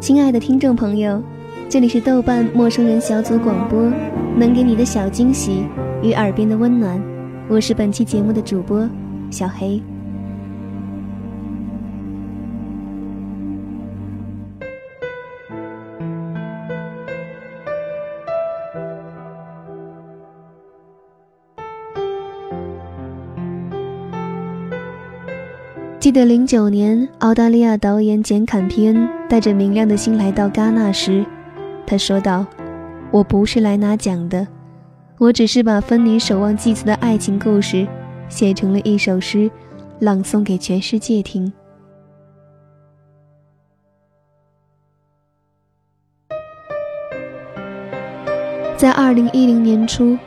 亲爱的听众朋友，这里是豆瓣陌生人小组广播，能给你的小惊喜与耳边的温暖，我是本期节目的主播小黑。记得零九年，澳大利亚导演简·坎皮恩带着明亮的心来到戛纳时，他说道：“我不是来拿奖的，我只是把芬妮守望祭祀的爱情故事写成了一首诗，朗诵给全世界听。”在二零一零年初，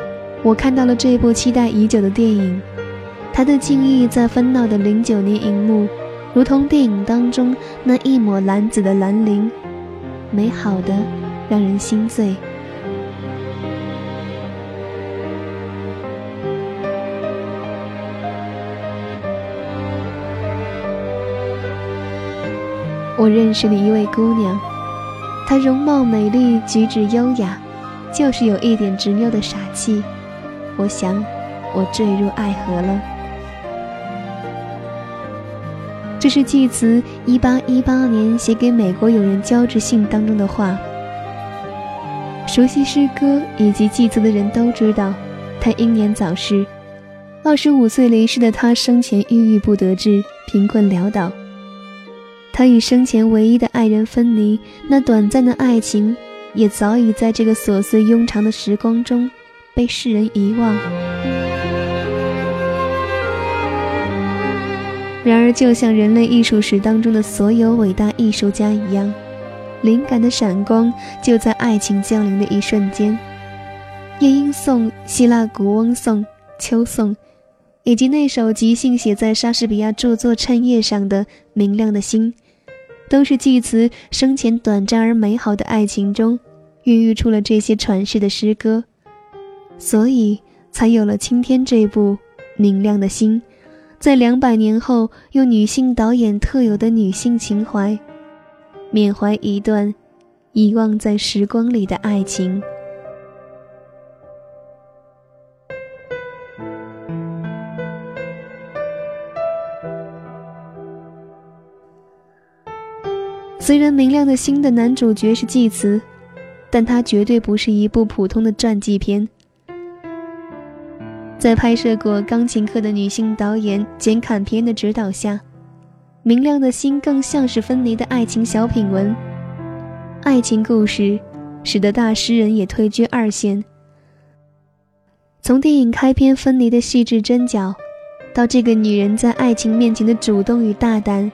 我看到了这部期待已久的电影。他的敬意在纷闹的零九年荧幕，如同电影当中那一抹蓝紫的蓝铃，美好的让人心醉。我认识了一位姑娘，她容貌美丽，举止优雅，就是有一点执拗的傻气。我想，我坠入爱河了。这是祭词一八一八年写给美国友人交织信当中的话。熟悉诗歌以及祭词的人都知道，他英年早逝，二十五岁离世的他生前郁郁不得志，贫困潦倒。他与生前唯一的爱人分离，那短暂的爱情也早已在这个琐碎庸长的时光中被世人遗忘。然而，就像人类艺术史当中的所有伟大艺术家一样，灵感的闪光就在爱情降临的一瞬间。夜莺颂、希腊古翁颂、秋颂，以及那首即兴写在莎士比亚著作衬页上的《明亮的心》，都是祭词生前短暂而美好的爱情中，孕育出了这些传世的诗歌，所以才有了今天这部《明亮的心》。在两百年后，用女性导演特有的女性情怀，缅怀一段遗忘在时光里的爱情。虽然《明亮的心》的男主角是祭词，但他绝对不是一部普通的传记片。在拍摄过钢琴课的女性导演简·坎皮恩的指导下，《明亮的心》更像是芬妮的爱情小品文。爱情故事使得大诗人也退居二线。从电影开篇芬妮的细致针脚，到这个女人在爱情面前的主动与大胆，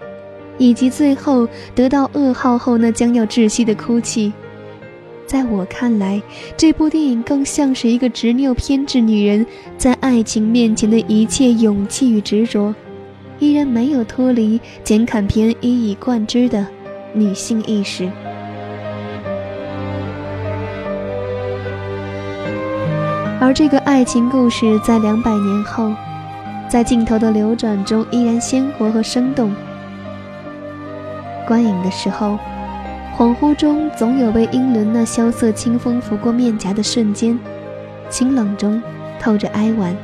以及最后得到噩耗后那将要窒息的哭泣。在我看来，这部电影更像是一个执拗偏执女人在爱情面前的一切勇气与执着，依然没有脱离简·坎皮恩一以贯之的女性意识。而这个爱情故事在两百年后，在镜头的流转中依然鲜活和生动。观影的时候。恍惚中，总有被英伦那萧瑟清风拂过面颊的瞬间，清冷中透着哀婉。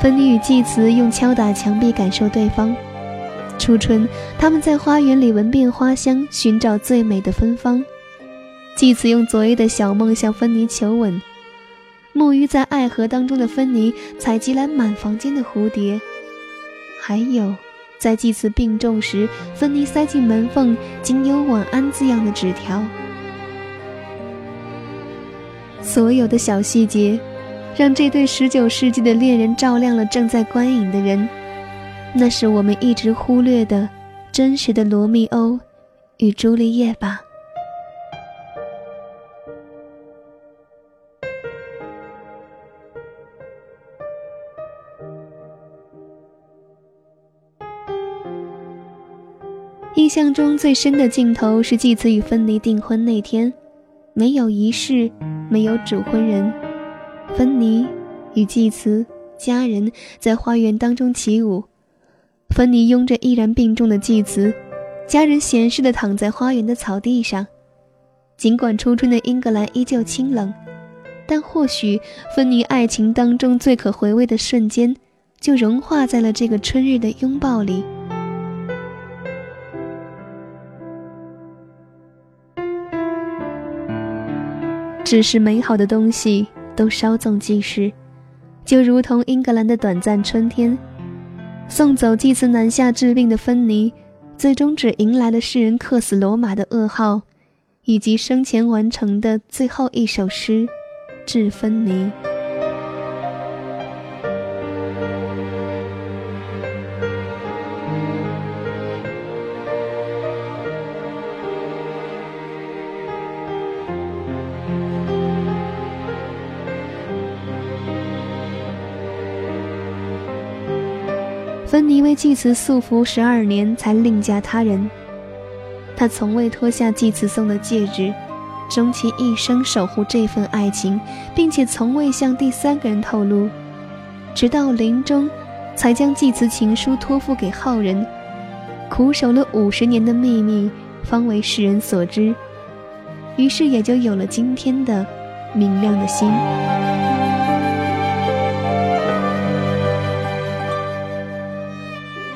芬妮与季慈用敲打墙壁感受对方。初春，他们在花园里闻遍花香，寻找最美的芬芳。季慈用昨夜的小梦向芬妮求吻。沐浴在爱河当中的芬妮采集来满房间的蝴蝶。还有。在祭祀病重时，芬妮塞进门缝仅有“晚安”字样的纸条。所有的小细节，让这对十九世纪的恋人照亮了正在观影的人。那是我们一直忽略的真实的罗密欧与朱丽叶吧。印象中最深的镜头是继子与芬妮订婚那天，没有仪式，没有主婚人，芬妮与继子家人在花园当中起舞，芬妮拥着依然病重的继子，家人闲适地躺在花园的草地上。尽管初春的英格兰依旧清冷，但或许芬妮爱情当中最可回味的瞬间，就融化在了这个春日的拥抱里。只是美好的东西都稍纵即逝，就如同英格兰的短暂春天。送走祭司南下治病的芬妮，最终只迎来了世人克死罗马的噩耗，以及生前完成的最后一首诗《致芬妮》。芬妮为祭慈素服十二年，才另嫁他人。她从未脱下祭慈送的戒指，终其一生守护这份爱情，并且从未向第三个人透露。直到临终，才将祭慈情书托付给后人。苦守了五十年的秘密，方为世人所知。于是也就有了今天的明亮的心。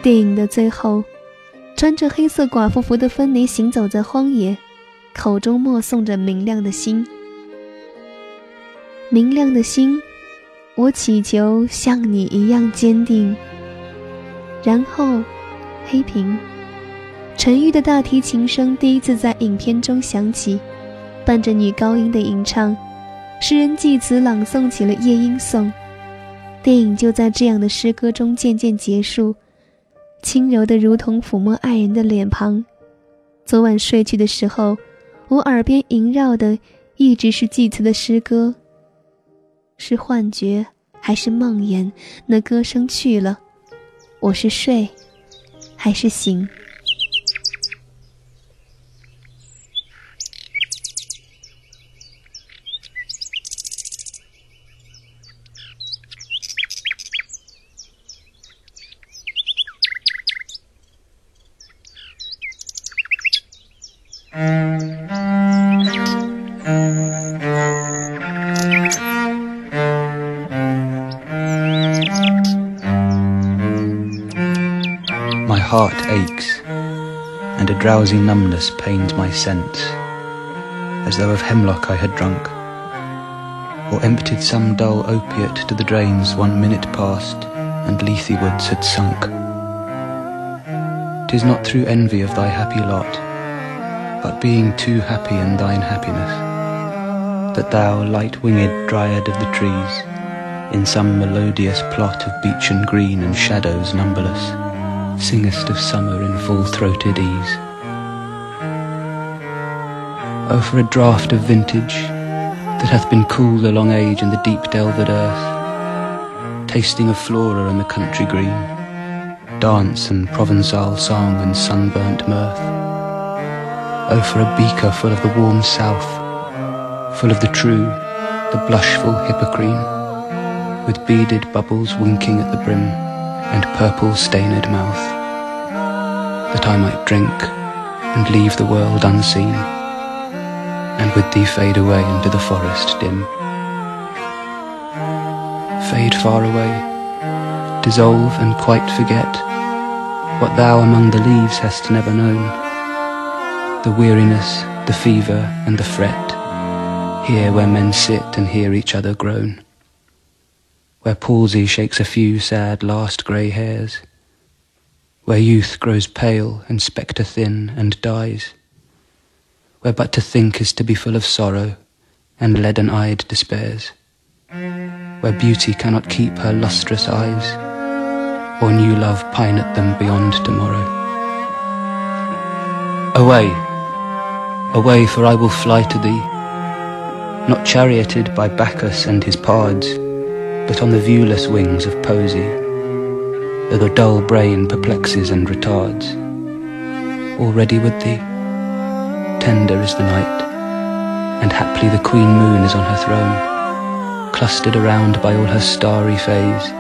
电影的最后，穿着黑色寡妇服的芬妮行走在荒野，口中默诵着“明亮的心，明亮的心，我祈求像你一样坚定。”然后，黑屏，沉郁的大提琴声第一次在影片中响起，伴着女高音的吟唱，诗人继子朗诵起了《夜莺颂》。电影就在这样的诗歌中渐渐结束。轻柔的，如同抚摸爱人的脸庞。昨晚睡去的时候，我耳边萦绕的一直是祭词的诗歌。是幻觉还是梦魇？那歌声去了，我是睡，还是醒？heart aches, and a drowsy numbness pains my sense, as though of hemlock I had drunk, or emptied some dull opiate to the drains one minute past, and Lethe woods had sunk. Tis not through envy of thy happy lot, but being too happy in thine happiness, that thou, light-winged dryad of the trees, in some melodious plot of beechen green and shadows numberless, singest of summer in full-throated ease. Oh, for a draught of vintage that hath been cooled a long age in the deep delved earth, tasting of flora and the country green, dance and Provençal song and sunburnt mirth. Oh, for a beaker full of the warm south, full of the true, the blushful hippocrene, with beaded bubbles winking at the brim and purple stained mouth, that I might drink and leave the world unseen, and with thee fade away into the forest dim. Fade far away, dissolve and quite forget what thou among the leaves hast never known, the weariness, the fever and the fret, here where men sit and hear each other groan where palsy shakes a few sad last grey hairs, where youth grows pale and spectre thin and dies, where but to think is to be full of sorrow and leaden-eyed despairs, where beauty cannot keep her lustrous eyes, or new love pine at them beyond tomorrow. Away, away, for I will fly to thee, not charioted by Bacchus and his pards, but on the viewless wings of poesy, though the dull brain perplexes and retards. Already with thee, tender is the night, and haply the queen moon is on her throne, clustered around by all her starry fays.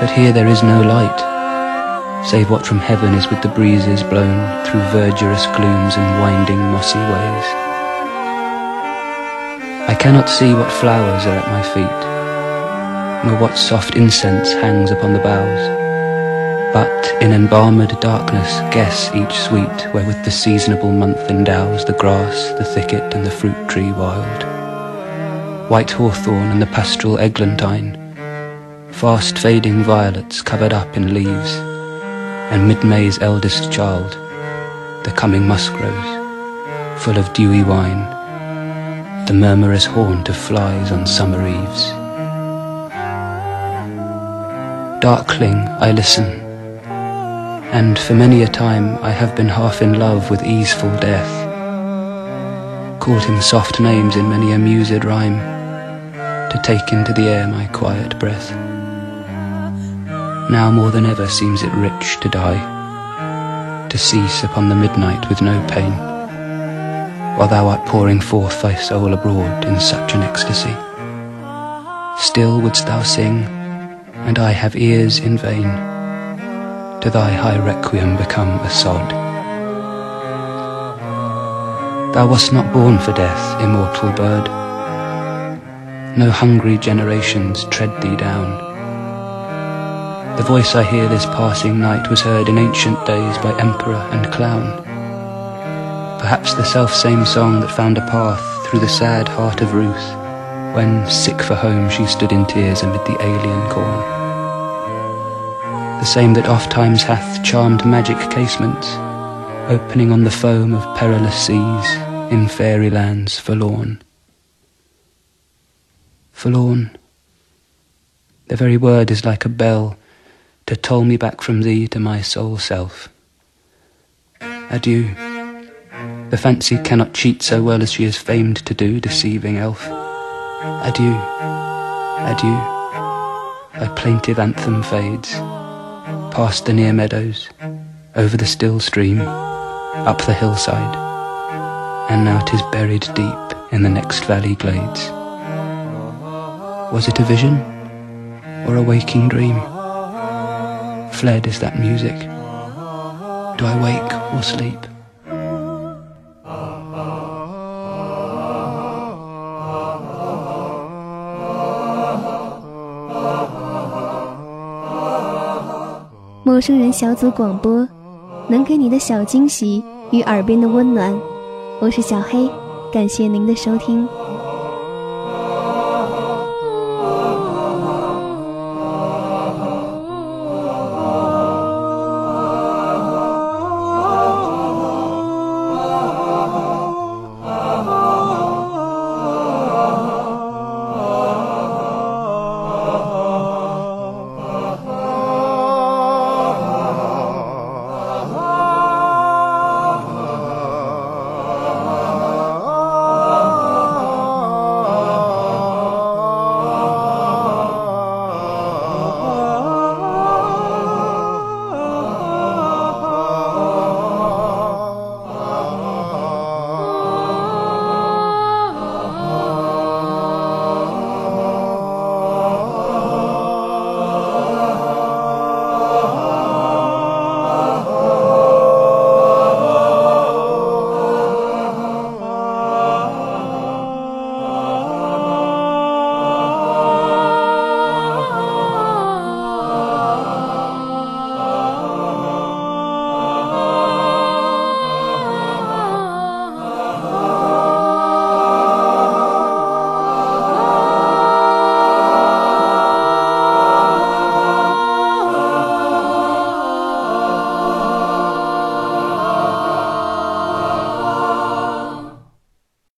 But here there is no light, save what from heaven is with the breezes blown through verdurous glooms and winding mossy ways. I cannot see what flowers are at my feet, nor what soft incense hangs upon the boughs, but in embalmed darkness guess each sweet wherewith the seasonable month endows the grass, the thicket, and the fruit tree wild. White hawthorn and the pastoral eglantine, fast fading violets covered up in leaves, and mid-May's eldest child, the coming musk rose, full of dewy wine, the murmurous haunt of flies on summer eves. Darkling I listen, and for many a time I have been half in love with easeful death, called him soft names in many a mused rhyme, to take into the air my quiet breath. Now more than ever seems it rich to die, to cease upon the midnight with no pain, while thou art pouring forth thy soul abroad in such an ecstasy. Still wouldst thou sing, and I have ears in vain, to thy high requiem become a sod. Thou wast not born for death, immortal bird. No hungry generations tread thee down. The voice I hear this passing night was heard in ancient days by emperor and clown. Perhaps the self-same song that found a path through the sad heart of Ruth, when, sick for home, she stood in tears amid the alien corn. The same that oft times hath charmed magic casements, opening on the foam of perilous seas in fairy lands forlorn. Forlorn. The very word is like a bell to toll me back from thee to my sole self. Adieu. The fancy cannot cheat so well as she is famed to do, deceiving elf. Adieu, adieu. Thy plaintive anthem fades, past the near meadows, over the still stream, up the hillside, and now 'tis buried deep in the next valley glades. Was it a vision or a waking dream? fled is that music? Do I wake or sleep? 陌生人小组广播，能给你的小惊喜与耳边的温暖。我是小黑，感谢您的收听。